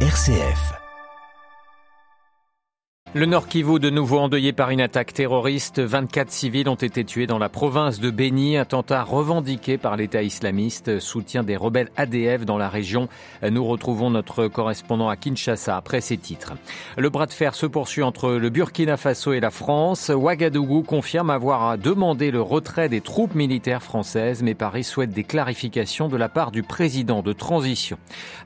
RCF. Le Nord Kivu, de nouveau endeuillé par une attaque terroriste. 24 civils ont été tués dans la province de Beni. Attentat revendiqué par l'État islamiste. Soutien des rebelles ADF dans la région. Nous retrouvons notre correspondant à Kinshasa après ces titres. Le bras de fer se poursuit entre le Burkina Faso et la France. Ouagadougou confirme avoir demandé le retrait des troupes militaires françaises, mais Paris souhaite des clarifications de la part du président de transition.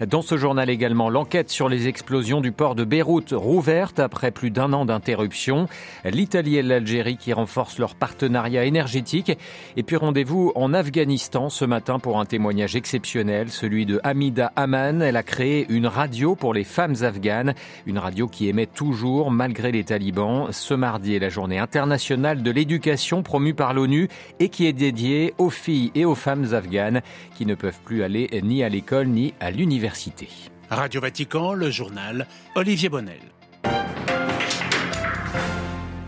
Dans ce journal également, l'enquête sur les explosions du port de Beyrouth rouverte après plus d'un un an d'interruption. L'Italie et l'Algérie qui renforcent leur partenariat énergétique. Et puis rendez-vous en Afghanistan ce matin pour un témoignage exceptionnel, celui de Hamida Aman. Elle a créé une radio pour les femmes afghanes, une radio qui émet toujours malgré les talibans. Ce mardi est la journée internationale de l'éducation promue par l'ONU et qui est dédiée aux filles et aux femmes afghanes qui ne peuvent plus aller ni à l'école ni à l'université. Radio Vatican, le journal Olivier Bonnel.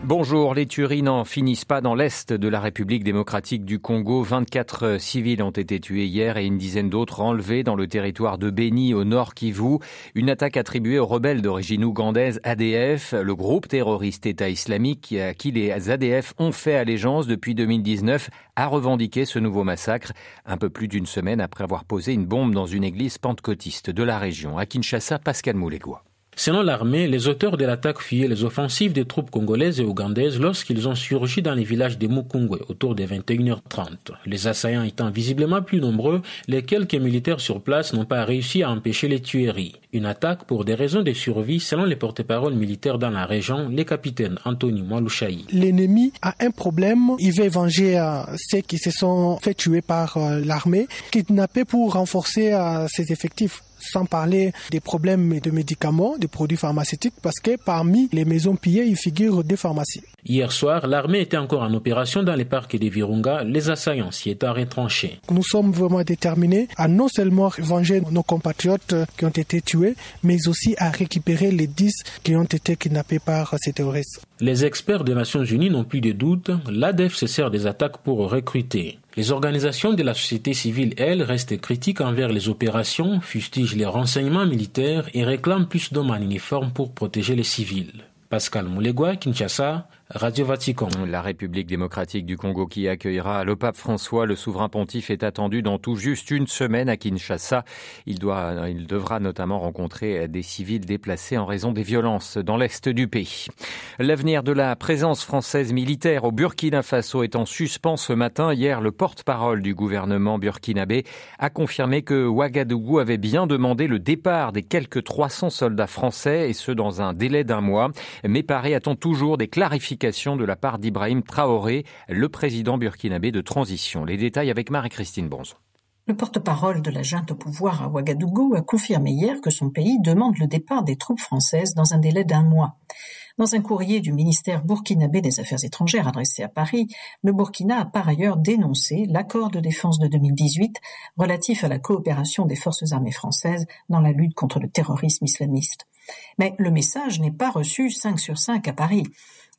Bonjour, les tueries n'en finissent pas dans l'est de la République démocratique du Congo. 24 civils ont été tués hier et une dizaine d'autres enlevés dans le territoire de Beni au nord Kivu. Une attaque attribuée aux rebelles d'origine ougandaise ADF, le groupe terroriste État islamique à qui les ADF ont fait allégeance depuis 2019, a revendiqué ce nouveau massacre un peu plus d'une semaine après avoir posé une bombe dans une église pentecôtiste de la région. À Kinshasa, Pascal Moulégois. Selon l'armée, les auteurs de l'attaque fuyaient les offensives des troupes congolaises et ougandaises lorsqu'ils ont surgi dans les villages de Mukungwe autour des 21h30. Les assaillants étant visiblement plus nombreux, les quelques militaires sur place n'ont pas réussi à empêcher les tueries. Une attaque pour des raisons de survie selon les porte-paroles militaires dans la région, les capitaines Anthony Mwalushaï. L'ennemi a un problème, il veut venger euh, ceux qui se sont fait tuer par euh, l'armée, kidnapper pour renforcer euh, ses effectifs sans parler des problèmes de médicaments, des produits pharmaceutiques, parce que parmi les maisons pillées, il figure des pharmacies. Hier soir, l'armée était encore en opération dans les parcs des Virunga, les assaillants s'y étant retranchés. Nous sommes vraiment déterminés à non seulement venger nos compatriotes qui ont été tués, mais aussi à récupérer les 10 qui ont été kidnappés par ces terroristes. Les experts des Nations Unies n'ont plus de doute, l'ADEF se sert des attaques pour recruter. Les organisations de la société civile, elles, restent critiques envers les opérations, fustigent les renseignements militaires et réclament plus d'hommes en uniforme pour protéger les civils. Pascal Moulegua, Kinshasa, Radio Vatican. La République démocratique du Congo qui accueillera le pape François, le souverain pontife, est attendu dans tout juste une semaine à Kinshasa. Il, doit, il devra notamment rencontrer des civils déplacés en raison des violences dans l'est du pays. L'avenir de la présence française militaire au Burkina Faso est en suspens ce matin. Hier, le porte-parole du gouvernement burkinabé a confirmé que Ouagadougou avait bien demandé le départ des quelques 300 soldats français et ce dans un délai d'un mois. Mais Paris attend toujours des clarifications de la part d'Ibrahim Traoré, le président burkinabé de transition. Les détails avec Marie-Christine Bonzon. Le porte-parole de la junte au pouvoir à Ouagadougou a confirmé hier que son pays demande le départ des troupes françaises dans un délai d'un mois. Dans un courrier du ministère burkinabé des Affaires étrangères adressé à Paris, le Burkina a par ailleurs dénoncé l'accord de défense de 2018 relatif à la coopération des forces armées françaises dans la lutte contre le terrorisme islamiste. Mais le message n'est pas reçu 5 sur 5 à Paris.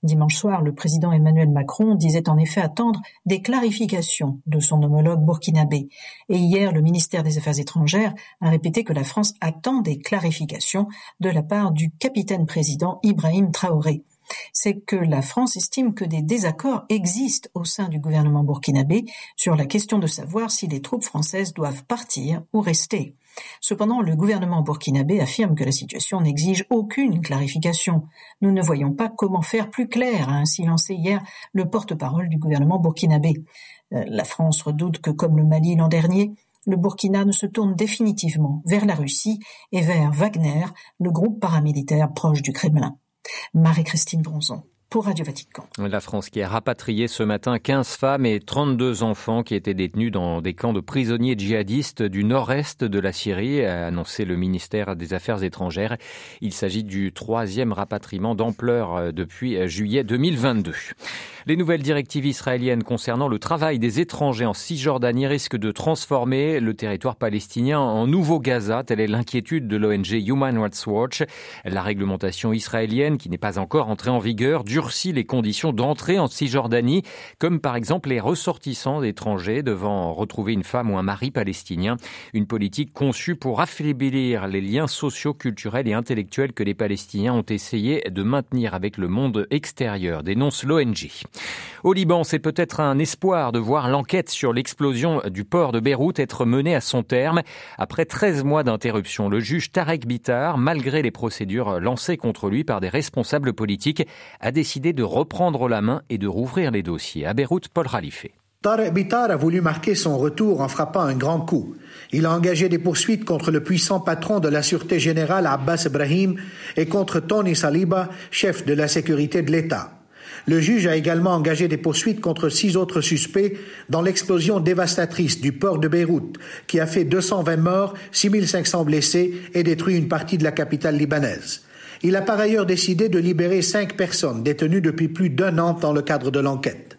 Dimanche soir, le président Emmanuel Macron disait en effet attendre des clarifications de son homologue burkinabé. Et hier, le ministère des Affaires étrangères a répété que la France attend des clarifications de la part du capitaine président Ibrahim Traoré c'est que la France estime que des désaccords existent au sein du gouvernement burkinabé sur la question de savoir si les troupes françaises doivent partir ou rester. Cependant, le gouvernement burkinabé affirme que la situation n'exige aucune clarification. Nous ne voyons pas comment faire plus clair, a ainsi lancé hier le porte-parole du gouvernement burkinabé. Euh, la France redoute que, comme le Mali l'an dernier, le Burkina ne se tourne définitivement vers la Russie et vers Wagner, le groupe paramilitaire proche du Kremlin. Marie-Christine Bronzon pour Radio Vatican. La France qui a rapatrié ce matin 15 femmes et 32 enfants qui étaient détenus dans des camps de prisonniers djihadistes du nord-est de la Syrie, a annoncé le ministère des Affaires étrangères. Il s'agit du troisième rapatriement d'ampleur euh, depuis euh, juillet 2022. Les nouvelles directives israéliennes concernant le travail des étrangers en Cisjordanie risquent de transformer le territoire palestinien en nouveau Gaza. Telle est l'inquiétude de l'ONG Human Rights Watch. La réglementation israélienne, qui n'est pas encore entrée en vigueur, dure durci les conditions d'entrée en Cisjordanie, comme par exemple les ressortissants étrangers devant retrouver une femme ou un mari palestinien. Une politique conçue pour affaiblir les liens sociaux, culturels et intellectuels que les Palestiniens ont essayé de maintenir avec le monde extérieur, dénonce l'ONG. Au Liban, c'est peut-être un espoir de voir l'enquête sur l'explosion du port de Beyrouth être menée à son terme. Après 13 mois d'interruption, le juge Tarek Bitar, malgré les procédures lancées contre lui par des responsables politiques, a décidé de reprendre la main et de rouvrir les dossiers. À Beyrouth, Paul Ralifé. Tarek Bitar a voulu marquer son retour en frappant un grand coup. Il a engagé des poursuites contre le puissant patron de la Sûreté générale Abbas Ibrahim et contre Tony Saliba, chef de la sécurité de l'État. Le juge a également engagé des poursuites contre six autres suspects dans l'explosion dévastatrice du port de Beyrouth, qui a fait 220 morts, 6500 blessés et détruit une partie de la capitale libanaise. Il a par ailleurs décidé de libérer cinq personnes détenues depuis plus d'un an dans le cadre de l'enquête.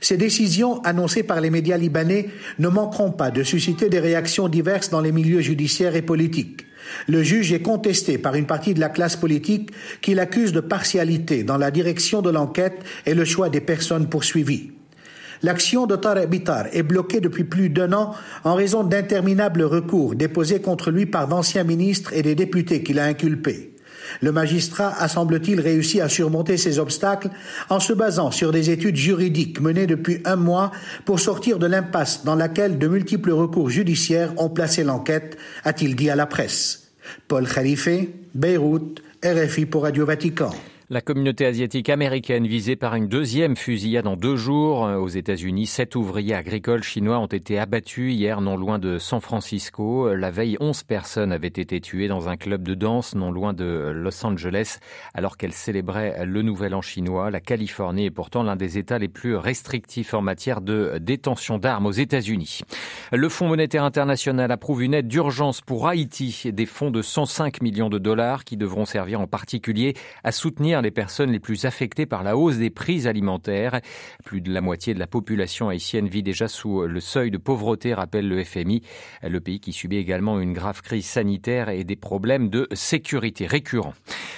Ces décisions, annoncées par les médias libanais, ne manqueront pas de susciter des réactions diverses dans les milieux judiciaires et politiques. Le juge est contesté par une partie de la classe politique qui l'accuse de partialité dans la direction de l'enquête et le choix des personnes poursuivies. L'action de Tarek Bitar est bloquée depuis plus d'un an en raison d'interminables recours déposés contre lui par d'anciens ministres et des députés qu'il a inculpés. Le magistrat a, semble-t-il, réussi à surmonter ces obstacles en se basant sur des études juridiques menées depuis un mois pour sortir de l'impasse dans laquelle de multiples recours judiciaires ont placé l'enquête, a-t-il dit à la presse. Paul Khalife, Beyrouth, RFI pour Radio Vatican. La communauté asiatique américaine visée par une deuxième fusillade en deux jours aux États-Unis. Sept ouvriers agricoles chinois ont été abattus hier non loin de San Francisco. La veille, onze personnes avaient été tuées dans un club de danse non loin de Los Angeles alors qu'elles célébraient le Nouvel An chinois. La Californie est pourtant l'un des États les plus restrictifs en matière de détention d'armes aux États-Unis. Le Fonds monétaire international approuve une aide d'urgence pour Haïti, des fonds de 105 millions de dollars qui devront servir en particulier à soutenir les personnes les plus affectées par la hausse des prix alimentaires. Plus de la moitié de la population haïtienne vit déjà sous le seuil de pauvreté, rappelle le FMI. Le pays qui subit également une grave crise sanitaire et des problèmes de sécurité récurrents.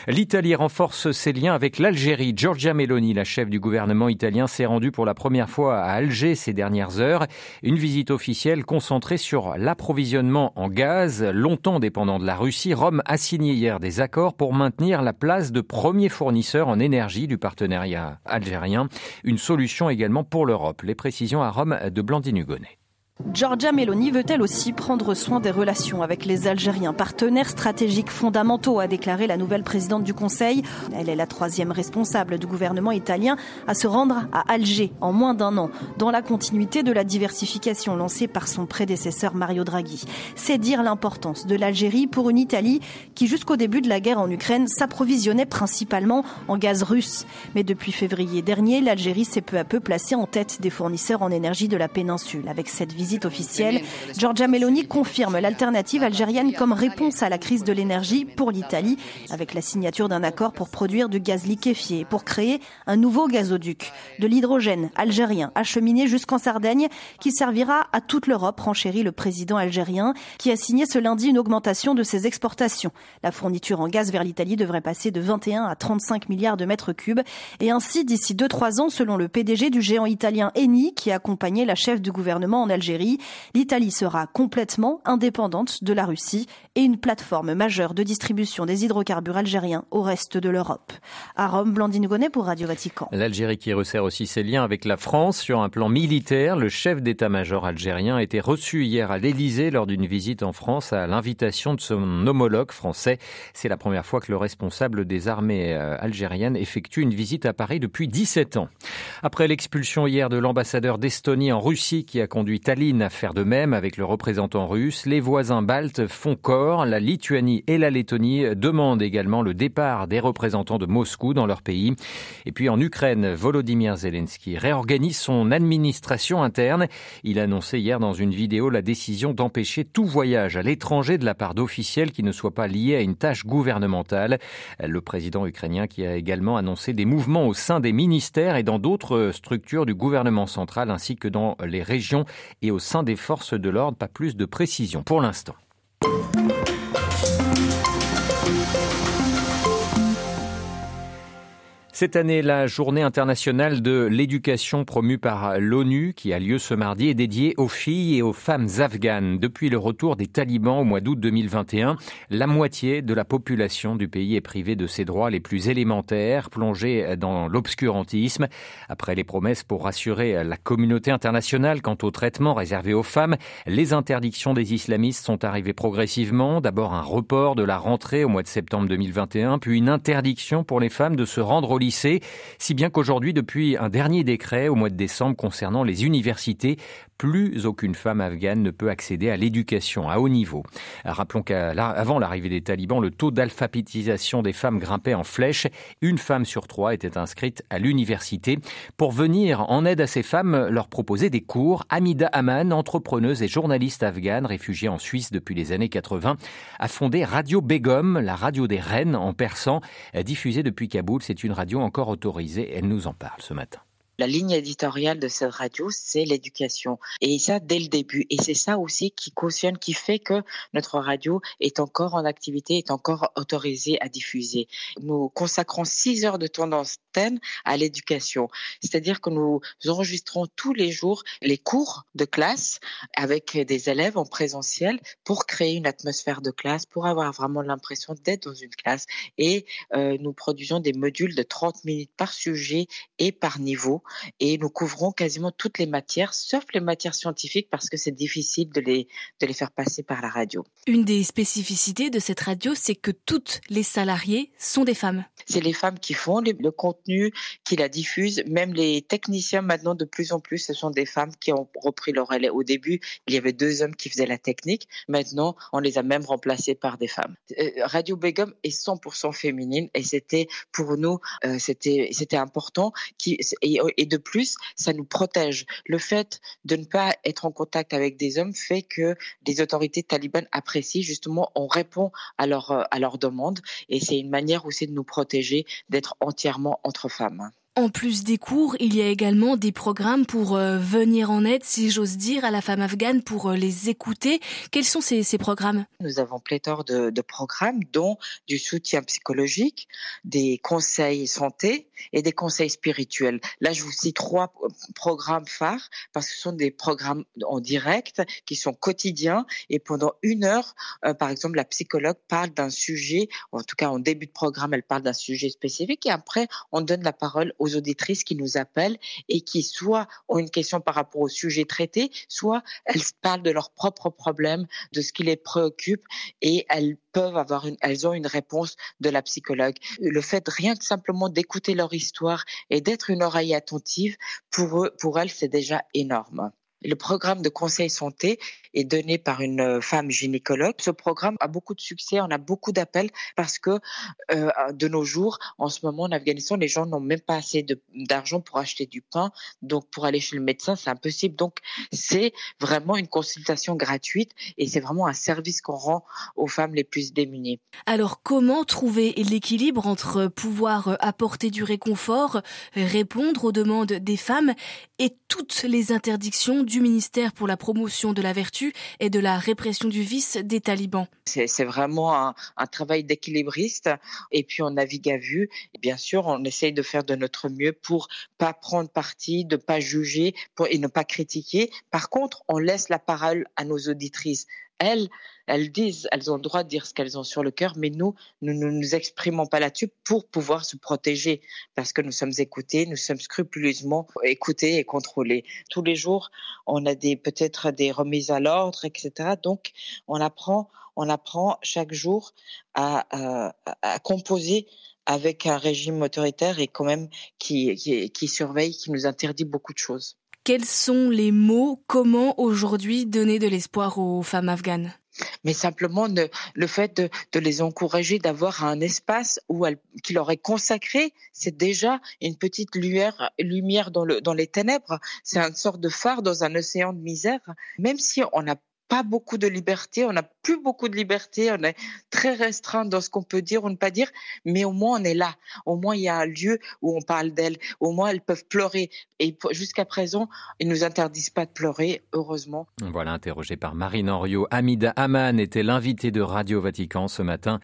L'Italie renforce ses liens avec l'Algérie. Giorgia Meloni, la chef du gouvernement italien, s'est rendue pour la première fois à Alger ces dernières heures. Une visite officielle concentrée sur l'approvisionnement en gaz, longtemps dépendant de la Russie. Rome a signé hier des accords pour maintenir la place de premier fournisseur fournisseur en énergie du partenariat algérien. Une solution également pour l'Europe. Les précisions à Rome de Blandine Hugonnet. Giorgia Meloni veut-elle aussi prendre soin des relations avec les Algériens, partenaires stratégiques fondamentaux, a déclaré la nouvelle présidente du Conseil. Elle est la troisième responsable du gouvernement italien à se rendre à Alger en moins d'un an, dans la continuité de la diversification lancée par son prédécesseur Mario Draghi. C'est dire l'importance de l'Algérie pour une Italie qui, jusqu'au début de la guerre en Ukraine, s'approvisionnait principalement en gaz russe. Mais depuis février dernier, l'Algérie s'est peu à peu placée en tête des fournisseurs en énergie de la péninsule. Avec cette visite officielle, Giorgia Meloni confirme l'alternative algérienne comme réponse à la crise de l'énergie pour l'Italie, avec la signature d'un accord pour produire du gaz liquéfié, pour créer un nouveau gazoduc, de l'hydrogène algérien acheminé jusqu'en Sardaigne, qui servira à toute l'Europe, renchérit le président algérien, qui a signé ce lundi une augmentation de ses exportations. La fourniture en gaz vers l'Italie devrait passer de 21 à 35 milliards de mètres cubes, et ainsi d'ici 2-3 ans, selon le PDG du géant italien Eni, qui a accompagné la chef du gouvernement en Algérie l'Italie sera complètement indépendante de la Russie et une plateforme majeure de distribution des hydrocarbures algériens au reste de l'Europe. À Rome, Blandine Gonnet pour Radio Vatican. L'Algérie qui resserre aussi ses liens avec la France sur un plan militaire. Le chef d'état-major algérien a été reçu hier à l'Élysée lors d'une visite en France à l'invitation de son homologue français. C'est la première fois que le responsable des armées euh, algériennes effectue une visite à Paris depuis 17 ans. Après l'expulsion hier de l'ambassadeur d'Estonie en Russie qui a conduit Tallinn à faire de même avec le représentant russe. Les voisins baltes font corps. La Lituanie et la Lettonie demandent également le départ des représentants de Moscou dans leur pays. Et puis en Ukraine, Volodymyr Zelensky réorganise son administration interne. Il a annoncé hier dans une vidéo la décision d'empêcher tout voyage à l'étranger de la part d'officiels qui ne soient pas liés à une tâche gouvernementale. Le président ukrainien qui a également annoncé des mouvements au sein des ministères et dans d'autres structures du gouvernement central ainsi que dans les régions et au sein des forces de l'ordre. Pas plus de précision pour l'instant. Cette année, la journée internationale de l'éducation promue par l'ONU, qui a lieu ce mardi, est dédiée aux filles et aux femmes afghanes. Depuis le retour des talibans au mois d'août 2021, la moitié de la population du pays est privée de ses droits les plus élémentaires, plongée dans l'obscurantisme. Après les promesses pour rassurer la communauté internationale quant au traitement réservé aux femmes, les interdictions des islamistes sont arrivées progressivement. D'abord un report de la rentrée au mois de septembre 2021, puis une interdiction pour les femmes de se rendre au lycée, si bien qu'aujourd'hui, depuis un dernier décret au mois de décembre concernant les universités, plus aucune femme afghane ne peut accéder à l'éducation à haut niveau. Rappelons qu'avant l'arrivée des talibans, le taux d'alphabétisation des femmes grimpait en flèche. Une femme sur trois était inscrite à l'université. Pour venir en aide à ces femmes, leur proposer des cours, Amida Aman, entrepreneuse et journaliste afghane réfugiée en Suisse depuis les années 80, a fondé Radio Begum, la radio des reines en persan, diffusée depuis Kaboul. C'est une radio encore autorisée. Elle nous en parle ce matin. La ligne éditoriale de cette radio, c'est l'éducation. Et ça, dès le début. Et c'est ça aussi qui cautionne, qui fait que notre radio est encore en activité, est encore autorisée à diffuser. Nous consacrons six heures de temps d'antenne à l'éducation. C'est-à-dire que nous enregistrons tous les jours les cours de classe avec des élèves en présentiel pour créer une atmosphère de classe, pour avoir vraiment l'impression d'être dans une classe. Et euh, nous produisons des modules de 30 minutes par sujet et par niveau et nous couvrons quasiment toutes les matières, sauf les matières scientifiques parce que c'est difficile de les, de les faire passer par la radio. Une des spécificités de cette radio, c'est que toutes les salariés sont des femmes. C'est les femmes qui font le contenu, qui la diffusent. Même les techniciens, maintenant, de plus en plus, ce sont des femmes qui ont repris leur relais. Au début, il y avait deux hommes qui faisaient la technique. Maintenant, on les a même remplacés par des femmes. Euh, radio Begum est 100% féminine et c'était pour nous, euh, c'était c'était important. Qui, et, et de plus, ça nous protège. Le fait de ne pas être en contact avec des hommes fait que les autorités talibanes apprécient justement, on répond à leurs à leurs demandes et c'est une manière aussi de nous protéger d'être entièrement entre femmes. En plus des cours, il y a également des programmes pour euh, venir en aide, si j'ose dire, à la femme afghane, pour euh, les écouter. Quels sont ces, programmes? Nous avons pléthore de, programmes, dont du soutien psychologique, des conseils santé et des conseils spirituels. Là, je vous cite trois programmes phares, parce que ce sont des programmes en direct qui sont quotidiens. Et pendant une heure, euh, par exemple, la psychologue parle d'un sujet, en tout cas en début de programme, elle parle d'un sujet spécifique, et après, on donne la parole aux auditrices qui nous appellent et qui soit ont une question par rapport au sujet traité, soit elles parlent de leurs propres problèmes, de ce qui les préoccupe et elles peuvent avoir une, elles ont une réponse de la psychologue. Le fait rien que simplement d'écouter leur histoire et d'être une oreille attentive, pour eux, pour elles, c'est déjà énorme. Le programme de conseil santé est donné par une euh, femme gynécologue. Ce programme a beaucoup de succès, on a beaucoup d'appels parce que euh, de nos jours, en ce moment en Afghanistan, les gens n'ont même pas assez d'argent pour acheter du pain, donc pour aller chez le médecin, c'est impossible. Donc c'est vraiment une consultation gratuite et c'est vraiment un service qu'on rend aux femmes les plus démunies. Alors comment trouver l'équilibre entre pouvoir euh, apporter du réconfort, répondre aux demandes des femmes et toutes les interdictions du ministère pour la promotion de la vertu et de la répression du vice des talibans. C'est vraiment un, travail d'équilibriste et puis on navigue à vue. Et bien sûr, on essaye de faire de notre mieux pour pas prendre parti, de pas juger et ne pas critiquer. Par contre, on laisse la parole à nos auditrices elles, elles disent, elles ont le droit de dire ce qu'elles ont sur le cœur, mais nous, nous ne nous, exprimons pas là-dessus pour pouvoir se protéger, parce que nous sommes écoutés, nous sommes scrupuleusement écoutés et contrôlés. Tous les jours, on a des peut-être des remises à l'ordre, etc. Donc, on apprend, on apprend chaque jour à, à, à composer avec un régime autoritaire et quand même qui, qui, qui surveille, qui nous interdit beaucoup de choses. Quels sont les mots? Comment aujourd'hui donner de l'espoir aux femmes afghanes? Mais simplement le fait de, les encourager d'avoir un espace où qui leur est consacré, c'est déjà une petite lumière, dans les ténèbres. C'est une sorte de phare dans un océan de misère. Même si on n'a pas beaucoup de liberté, on n'a plus beaucoup de liberté, on est très restreint dans ce qu'on peut dire ou ne pas dire, mais au moins on est là. Au moins il y a un lieu où on parle d'elles. Au moins elles peuvent pleurer. Et jusqu'à présent, ils nous interdisent pas de pleurer, heureusement. Voilà, interrogé par Marine Henriot. Amida Aman était l'invité de Radio Vatican ce matin.